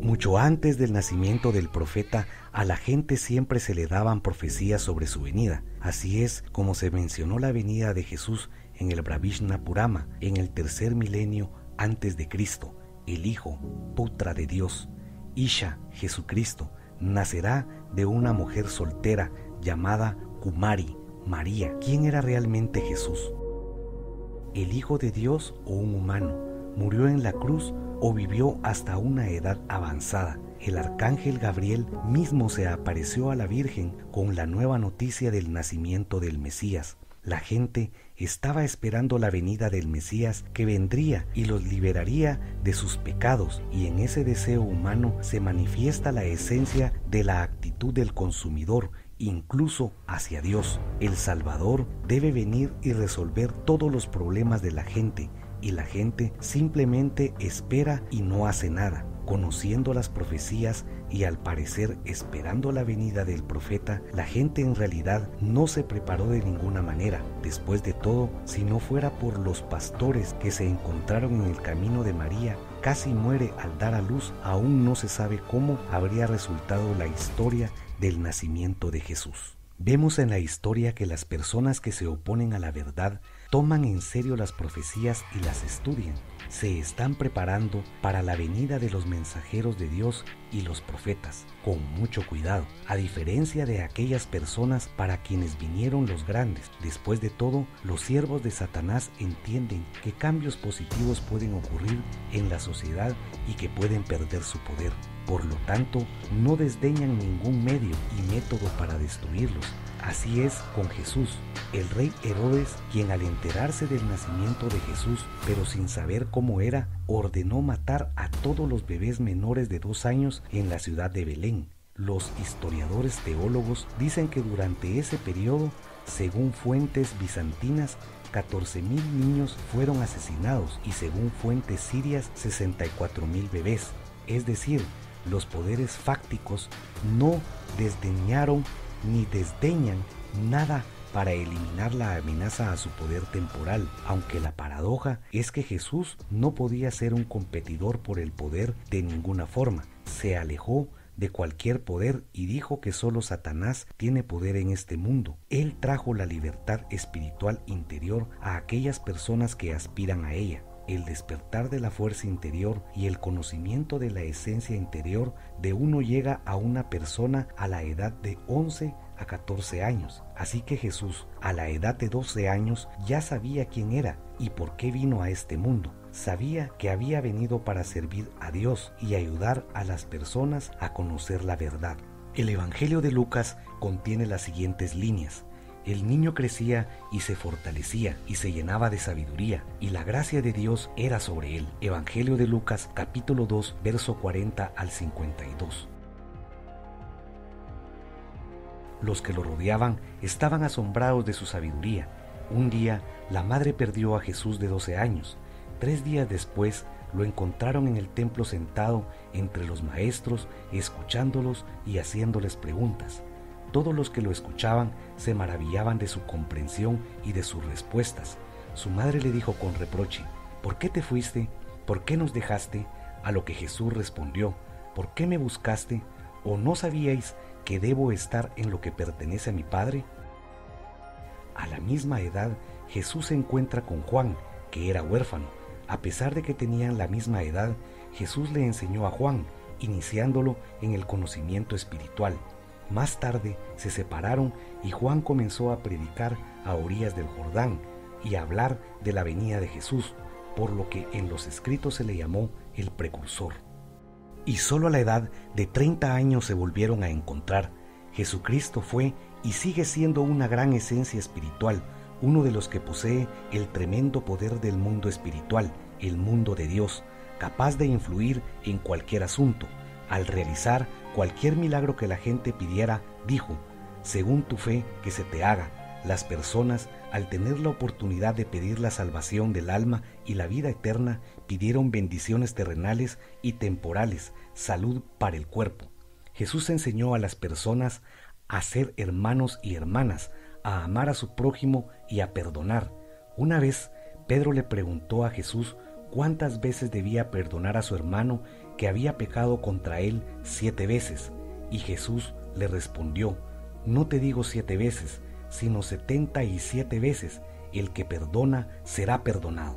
Mucho antes del nacimiento del profeta, a la gente siempre se le daban profecías sobre su venida. Así es como se mencionó la venida de Jesús en el Bravishna Purama, en el tercer milenio antes de Cristo. El Hijo, Putra de Dios, Isha, Jesucristo, nacerá de una mujer soltera llamada Kumari, María. ¿Quién era realmente Jesús? ¿El Hijo de Dios o un humano? ¿Murió en la cruz o vivió hasta una edad avanzada. El arcángel Gabriel mismo se apareció a la Virgen con la nueva noticia del nacimiento del Mesías. La gente estaba esperando la venida del Mesías que vendría y los liberaría de sus pecados y en ese deseo humano se manifiesta la esencia de la actitud del consumidor incluso hacia Dios. El Salvador debe venir y resolver todos los problemas de la gente y la gente simplemente espera y no hace nada, conociendo las profecías y al parecer esperando la venida del profeta, la gente en realidad no se preparó de ninguna manera. Después de todo, si no fuera por los pastores que se encontraron en el camino de María, casi muere al dar a luz, aún no se sabe cómo habría resultado la historia del nacimiento de Jesús. Vemos en la historia que las personas que se oponen a la verdad toman en serio las profecías y las estudian. Se están preparando para la venida de los mensajeros de Dios y los profetas, con mucho cuidado, a diferencia de aquellas personas para quienes vinieron los grandes. Después de todo, los siervos de Satanás entienden que cambios positivos pueden ocurrir en la sociedad y que pueden perder su poder. Por lo tanto, no desdeñan ningún medio y método para destruirlos. Así es con Jesús, el rey Herodes, quien al enterarse del nacimiento de Jesús, pero sin saber cómo era, ordenó matar a todos los bebés menores de dos años en la ciudad de Belén. Los historiadores teólogos dicen que durante ese periodo, según fuentes bizantinas, 14.000 niños fueron asesinados y según fuentes sirias 64.000 bebés. Es decir, los poderes fácticos no desdeñaron ni desdeñan nada para eliminar la amenaza a su poder temporal, aunque la paradoja es que Jesús no podía ser un competidor por el poder de ninguna forma. Se alejó de cualquier poder y dijo que solo Satanás tiene poder en este mundo. Él trajo la libertad espiritual interior a aquellas personas que aspiran a ella el despertar de la fuerza interior y el conocimiento de la esencia interior de uno llega a una persona a la edad de 11 a 14 años. Así que Jesús, a la edad de 12 años, ya sabía quién era y por qué vino a este mundo. Sabía que había venido para servir a Dios y ayudar a las personas a conocer la verdad. El Evangelio de Lucas contiene las siguientes líneas. El niño crecía y se fortalecía y se llenaba de sabiduría, y la gracia de Dios era sobre él. Evangelio de Lucas capítulo 2, verso 40 al 52. Los que lo rodeaban estaban asombrados de su sabiduría. Un día la madre perdió a Jesús de 12 años. Tres días después lo encontraron en el templo sentado entre los maestros, escuchándolos y haciéndoles preguntas. Todos los que lo escuchaban se maravillaban de su comprensión y de sus respuestas. Su madre le dijo con reproche, ¿por qué te fuiste? ¿Por qué nos dejaste? A lo que Jesús respondió, ¿por qué me buscaste? ¿O no sabíais que debo estar en lo que pertenece a mi Padre? A la misma edad, Jesús se encuentra con Juan, que era huérfano. A pesar de que tenían la misma edad, Jesús le enseñó a Juan, iniciándolo en el conocimiento espiritual. Más tarde se separaron y Juan comenzó a predicar a orillas del Jordán y a hablar de la venida de Jesús, por lo que en los escritos se le llamó el precursor. Y solo a la edad de 30 años se volvieron a encontrar. Jesucristo fue y sigue siendo una gran esencia espiritual, uno de los que posee el tremendo poder del mundo espiritual, el mundo de Dios, capaz de influir en cualquier asunto, al realizar cualquier milagro que la gente pidiera, dijo, según tu fe que se te haga. Las personas, al tener la oportunidad de pedir la salvación del alma y la vida eterna, pidieron bendiciones terrenales y temporales, salud para el cuerpo. Jesús enseñó a las personas a ser hermanos y hermanas, a amar a su prójimo y a perdonar. Una vez, Pedro le preguntó a Jesús cuántas veces debía perdonar a su hermano que había pecado contra él siete veces. Y Jesús le respondió, no te digo siete veces, sino setenta y siete veces, el que perdona será perdonado.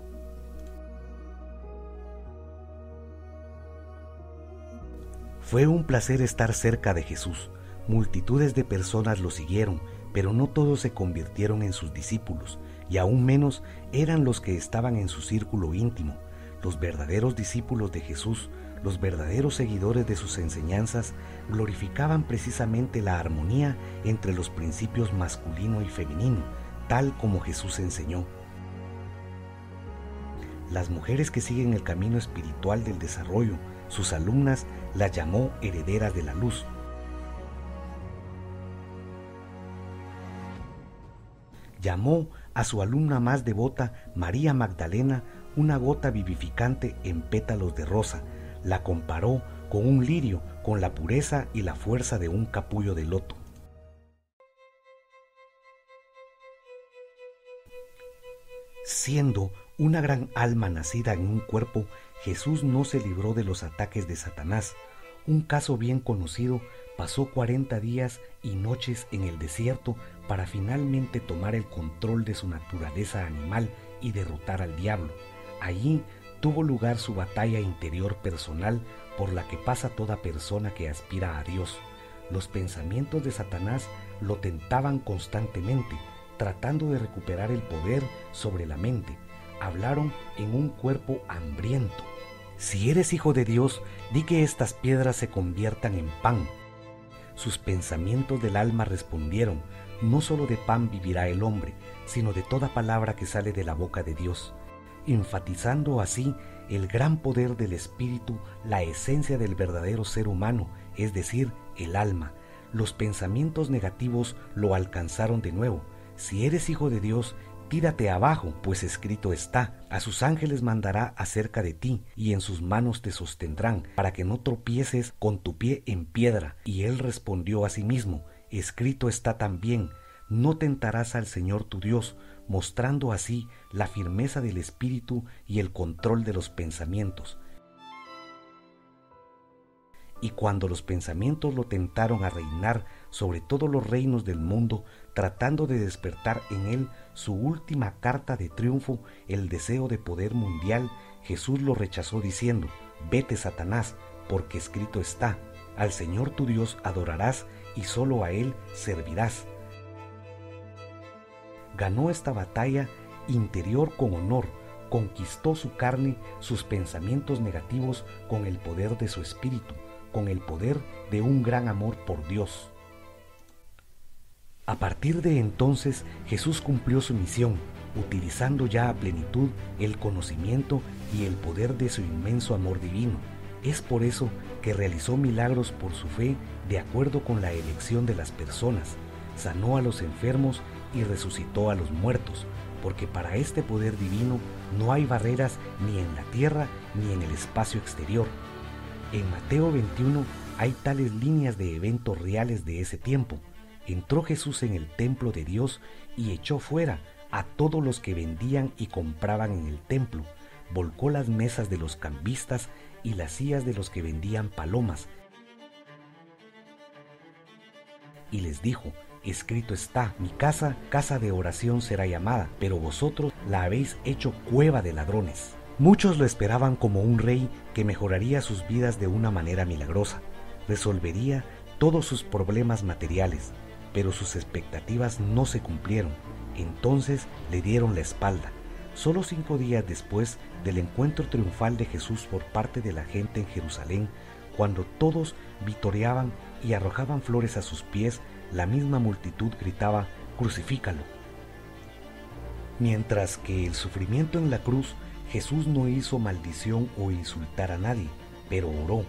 Fue un placer estar cerca de Jesús. Multitudes de personas lo siguieron, pero no todos se convirtieron en sus discípulos, y aún menos eran los que estaban en su círculo íntimo. Los verdaderos discípulos de Jesús, los verdaderos seguidores de sus enseñanzas, glorificaban precisamente la armonía entre los principios masculino y femenino, tal como Jesús enseñó. Las mujeres que siguen el camino espiritual del desarrollo, sus alumnas las llamó herederas de la luz. Llamó a su alumna más devota, María Magdalena, una gota vivificante en pétalos de rosa. La comparó con un lirio, con la pureza y la fuerza de un capullo de loto. Siendo una gran alma nacida en un cuerpo, Jesús no se libró de los ataques de Satanás. Un caso bien conocido pasó 40 días y noches en el desierto para finalmente tomar el control de su naturaleza animal y derrotar al diablo. Allí tuvo lugar su batalla interior personal por la que pasa toda persona que aspira a Dios. Los pensamientos de Satanás lo tentaban constantemente, tratando de recuperar el poder sobre la mente hablaron en un cuerpo hambriento. Si eres hijo de Dios, di que estas piedras se conviertan en pan. Sus pensamientos del alma respondieron, no solo de pan vivirá el hombre, sino de toda palabra que sale de la boca de Dios, enfatizando así el gran poder del Espíritu, la esencia del verdadero ser humano, es decir, el alma. Los pensamientos negativos lo alcanzaron de nuevo. Si eres hijo de Dios, Tírate abajo, pues escrito está, a sus ángeles mandará acerca de ti, y en sus manos te sostendrán, para que no tropieces con tu pie en piedra. Y él respondió a sí mismo, escrito está también, no tentarás al Señor tu Dios, mostrando así la firmeza del espíritu y el control de los pensamientos. Y cuando los pensamientos lo tentaron a reinar sobre todos los reinos del mundo, tratando de despertar en él su última carta de triunfo, el deseo de poder mundial, Jesús lo rechazó diciendo, vete Satanás, porque escrito está, al Señor tu Dios adorarás y solo a Él servirás. Ganó esta batalla interior con honor, conquistó su carne, sus pensamientos negativos con el poder de su espíritu con el poder de un gran amor por Dios. A partir de entonces Jesús cumplió su misión, utilizando ya a plenitud el conocimiento y el poder de su inmenso amor divino. Es por eso que realizó milagros por su fe de acuerdo con la elección de las personas, sanó a los enfermos y resucitó a los muertos, porque para este poder divino no hay barreras ni en la tierra ni en el espacio exterior en Mateo 21 hay tales líneas de eventos reales de ese tiempo. Entró Jesús en el templo de Dios y echó fuera a todos los que vendían y compraban en el templo. Volcó las mesas de los cambistas y las sillas de los que vendían palomas. Y les dijo, escrito está, mi casa, casa de oración será llamada, pero vosotros la habéis hecho cueva de ladrones. Muchos lo esperaban como un rey que mejoraría sus vidas de una manera milagrosa, resolvería todos sus problemas materiales, pero sus expectativas no se cumplieron. Entonces le dieron la espalda. Solo cinco días después del encuentro triunfal de Jesús por parte de la gente en Jerusalén, cuando todos vitoreaban y arrojaban flores a sus pies, la misma multitud gritaba, crucifícalo. Mientras que el sufrimiento en la cruz Jesús no hizo maldición o insultar a nadie, pero oró,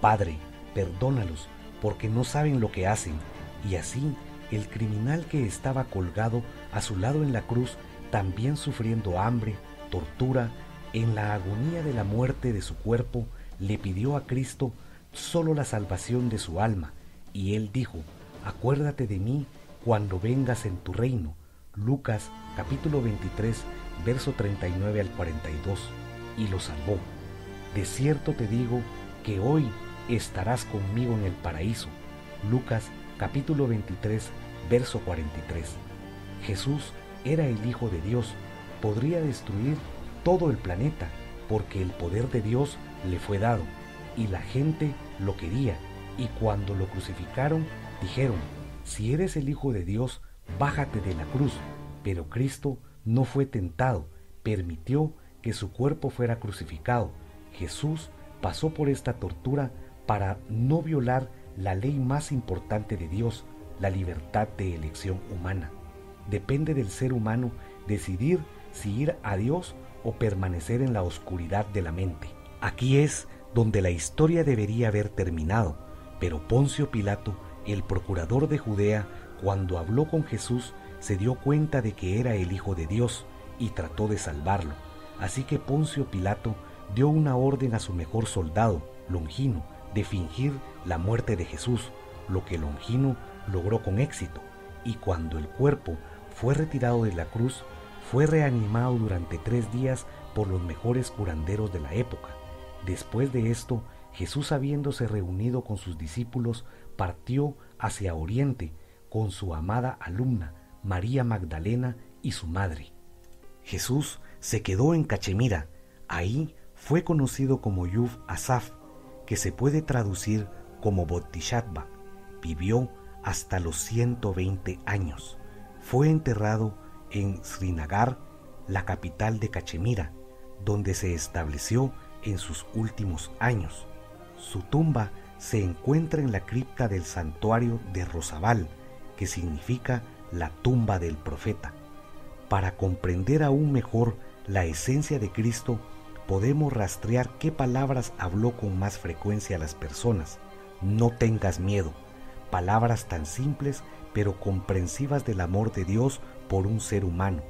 Padre, perdónalos, porque no saben lo que hacen. Y así, el criminal que estaba colgado a su lado en la cruz, también sufriendo hambre, tortura, en la agonía de la muerte de su cuerpo, le pidió a Cristo solo la salvación de su alma, y él dijo, acuérdate de mí cuando vengas en tu reino. Lucas capítulo 23 verso 39 al 42. y lo salvó. De cierto te digo que hoy estarás conmigo en el paraíso. Lucas capítulo 23, verso 43. Jesús era el Hijo de Dios, podría destruir todo el planeta, porque el poder de Dios le fue dado, y la gente lo quería, y cuando lo crucificaron, dijeron, si eres el Hijo de Dios, bájate de la cruz. Pero Cristo no fue tentado, permitió que su cuerpo fuera crucificado. Jesús pasó por esta tortura para no violar la ley más importante de Dios, la libertad de elección humana. Depende del ser humano decidir si ir a Dios o permanecer en la oscuridad de la mente. Aquí es donde la historia debería haber terminado, pero Poncio Pilato, el procurador de Judea, cuando habló con Jesús, se dio cuenta de que era el Hijo de Dios y trató de salvarlo. Así que Poncio Pilato dio una orden a su mejor soldado, Longino, de fingir la muerte de Jesús, lo que Longino logró con éxito, y cuando el cuerpo fue retirado de la cruz, fue reanimado durante tres días por los mejores curanderos de la época. Después de esto, Jesús habiéndose reunido con sus discípulos, partió hacia Oriente con su amada alumna, María Magdalena y su madre. Jesús se quedó en Cachemira. Ahí fue conocido como Yuf Asaf, que se puede traducir como Bodhisattva. Vivió hasta los 120 años. Fue enterrado en Srinagar, la capital de Cachemira, donde se estableció en sus últimos años. Su tumba se encuentra en la cripta del santuario de Rosabal, que significa la tumba del profeta. Para comprender aún mejor la esencia de Cristo, podemos rastrear qué palabras habló con más frecuencia a las personas. No tengas miedo. Palabras tan simples pero comprensivas del amor de Dios por un ser humano.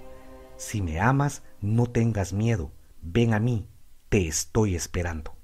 Si me amas, no tengas miedo. Ven a mí, te estoy esperando.